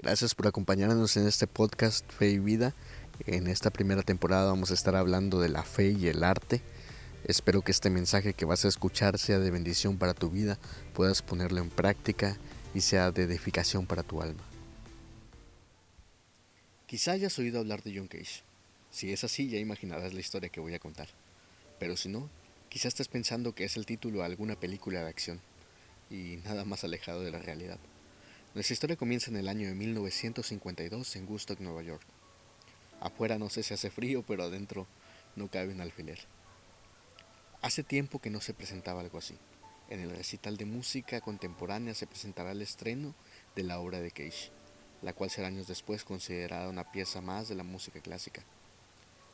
Gracias por acompañarnos en este podcast Fe y Vida. En esta primera temporada vamos a estar hablando de la fe y el arte. Espero que este mensaje que vas a escuchar sea de bendición para tu vida, puedas ponerlo en práctica y sea de edificación para tu alma. Quizá hayas oído hablar de John Cage. Si es así, ya imaginarás la historia que voy a contar. Pero si no, quizá estés pensando que es el título de alguna película de acción, y nada más alejado de la realidad. Nuestra historia comienza en el año de 1952 en Woodstock, Nueva York. Afuera no sé si hace frío, pero adentro no cabe un alfiler. Hace tiempo que no se presentaba algo así. En el recital de música contemporánea se presentará el estreno de la obra de Cage, la cual será años después considerada una pieza más de la música clásica.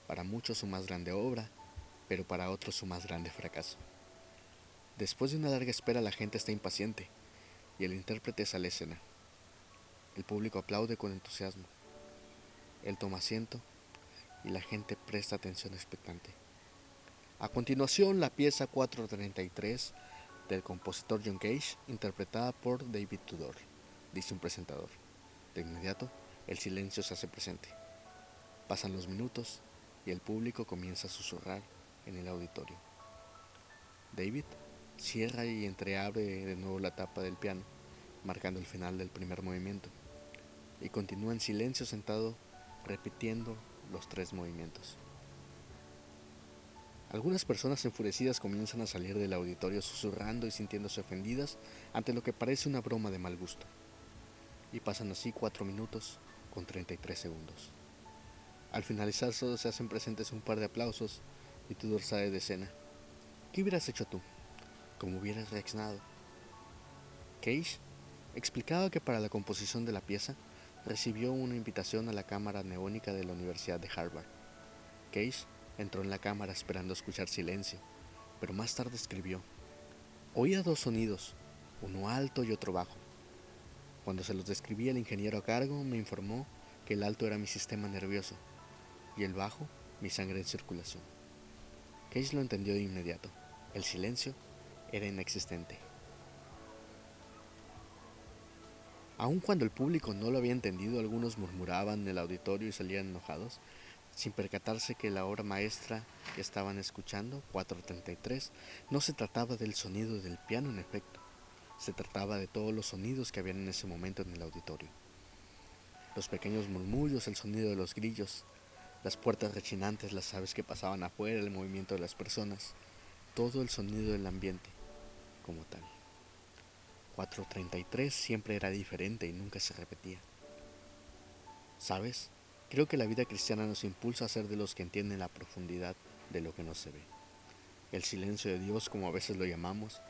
Para muchos su más grande obra, pero para otros su más grande fracaso. Después de una larga espera la gente está impaciente y el intérprete sale a escena. El público aplaude con entusiasmo. Él toma asiento y la gente presta atención expectante. A continuación, la pieza 433 del compositor John Cage, interpretada por David Tudor, dice un presentador. De inmediato, el silencio se hace presente. Pasan los minutos y el público comienza a susurrar en el auditorio. David Cierra y entreabre de nuevo la tapa del piano, marcando el final del primer movimiento, y continúa en silencio sentado repitiendo los tres movimientos. Algunas personas enfurecidas comienzan a salir del auditorio susurrando y sintiéndose ofendidas ante lo que parece una broma de mal gusto. Y pasan así cuatro minutos con 33 segundos. Al finalizar solo se hacen presentes un par de aplausos y Tudor sale de escena. ¿Qué hubieras hecho tú? como hubieras reaccionado. Cage explicaba que para la composición de la pieza recibió una invitación a la cámara neónica de la Universidad de Harvard. Cage entró en la cámara esperando escuchar silencio, pero más tarde escribió, oía dos sonidos, uno alto y otro bajo. Cuando se los describí el ingeniero a cargo me informó que el alto era mi sistema nervioso y el bajo mi sangre en circulación. Cage lo entendió de inmediato. El silencio era inexistente. Aun cuando el público no lo había entendido, algunos murmuraban en el auditorio y salían enojados, sin percatarse que la obra maestra que estaban escuchando, 433, no se trataba del sonido del piano en efecto, se trataba de todos los sonidos que habían en ese momento en el auditorio. Los pequeños murmullos, el sonido de los grillos, las puertas rechinantes, las aves que pasaban afuera, el movimiento de las personas, todo el sonido del ambiente como tal. 433 siempre era diferente y nunca se repetía. ¿Sabes? Creo que la vida cristiana nos impulsa a ser de los que entienden la profundidad de lo que no se ve. El silencio de Dios, como a veces lo llamamos,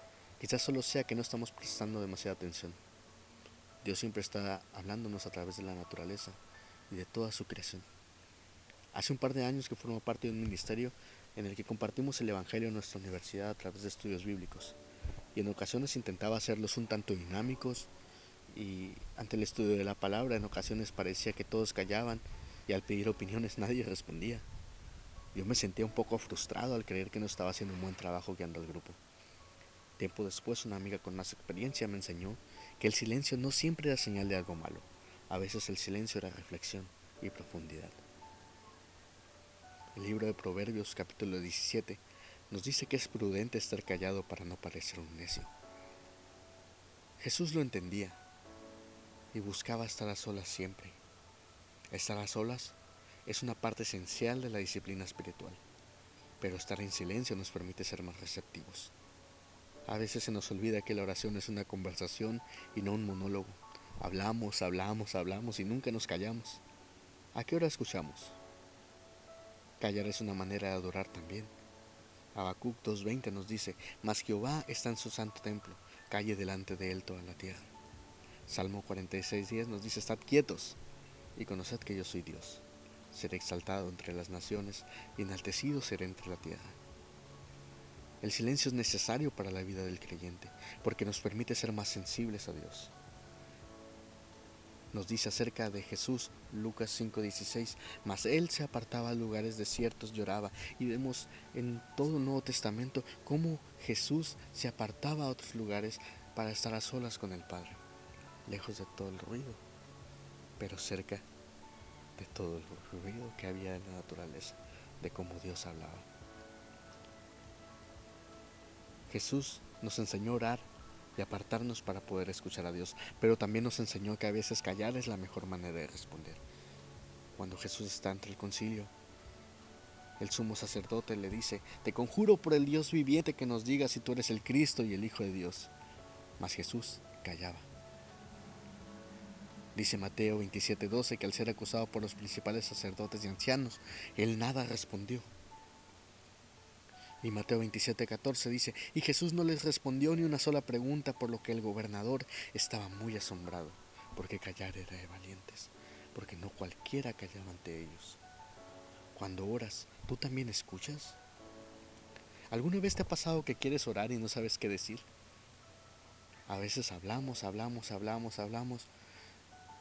quizás solo sea que no estamos prestando demasiada atención. Dios siempre está hablándonos a través de la naturaleza y de toda su creación. Hace un par de años que formo parte de un ministerio en el que compartimos el Evangelio en nuestra universidad a través de estudios bíblicos y en ocasiones intentaba hacerlos un tanto dinámicos y ante el estudio de la palabra en ocasiones parecía que todos callaban y al pedir opiniones nadie respondía. Yo me sentía un poco frustrado al creer que no estaba haciendo un buen trabajo guiando al grupo. Tiempo después una amiga con más experiencia me enseñó que el silencio no siempre era señal de algo malo, a veces el silencio era reflexión y profundidad. El libro de Proverbios capítulo 17 nos dice que es prudente estar callado para no parecer un necio. Jesús lo entendía y buscaba estar a solas siempre. Estar a solas es una parte esencial de la disciplina espiritual, pero estar en silencio nos permite ser más receptivos. A veces se nos olvida que la oración es una conversación y no un monólogo. Hablamos, hablamos, hablamos y nunca nos callamos. ¿A qué hora escuchamos? Callar es una manera de adorar también. Habacuc 2.20 nos dice, Mas Jehová está en su santo templo, calle delante de él toda la tierra. Salmo 46.10 nos dice, Estad quietos y conoced que yo soy Dios. Seré exaltado entre las naciones y enaltecido seré entre la tierra. El silencio es necesario para la vida del creyente, porque nos permite ser más sensibles a Dios nos dice acerca de Jesús, Lucas 5:16, mas él se apartaba a lugares desiertos, lloraba, y vemos en todo el Nuevo Testamento cómo Jesús se apartaba a otros lugares para estar a solas con el Padre, lejos de todo el ruido. pero cerca de todo el ruido que había en la naturaleza, de cómo Dios hablaba. Jesús nos enseñó a orar y apartarnos para poder escuchar a Dios, pero también nos enseñó que a veces callar es la mejor manera de responder. Cuando Jesús está ante el concilio, el sumo sacerdote le dice, te conjuro por el Dios viviente que nos diga si tú eres el Cristo y el Hijo de Dios. Mas Jesús callaba. Dice Mateo 27:12 que al ser acusado por los principales sacerdotes y ancianos, él nada respondió. Y Mateo 27:14 dice, y Jesús no les respondió ni una sola pregunta, por lo que el gobernador estaba muy asombrado, porque callar era de valientes, porque no cualquiera callaba ante ellos. Cuando oras, ¿tú también escuchas? ¿Alguna vez te ha pasado que quieres orar y no sabes qué decir? A veces hablamos, hablamos, hablamos, hablamos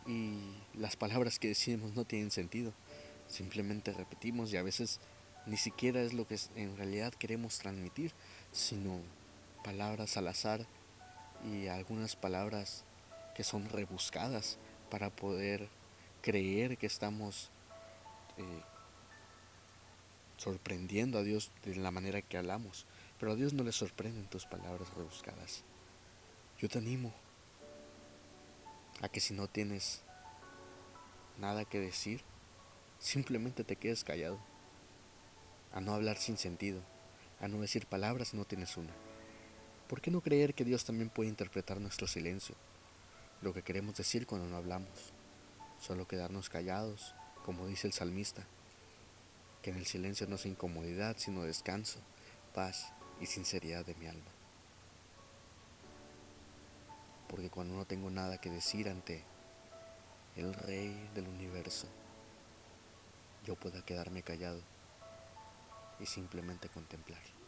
y las palabras que decimos no tienen sentido. Simplemente repetimos y a veces ni siquiera es lo que en realidad queremos transmitir, sino palabras al azar y algunas palabras que son rebuscadas para poder creer que estamos eh, sorprendiendo a Dios de la manera que hablamos. Pero a Dios no le sorprenden tus palabras rebuscadas. Yo te animo a que si no tienes nada que decir, simplemente te quedes callado a no hablar sin sentido, a no decir palabras si no tienes una. ¿Por qué no creer que Dios también puede interpretar nuestro silencio, lo que queremos decir cuando no hablamos? Solo quedarnos callados, como dice el salmista, que en el silencio no es incomodidad, sino descanso, paz y sinceridad de mi alma. Porque cuando no tengo nada que decir ante el Rey del universo, yo pueda quedarme callado y simplemente contemplar.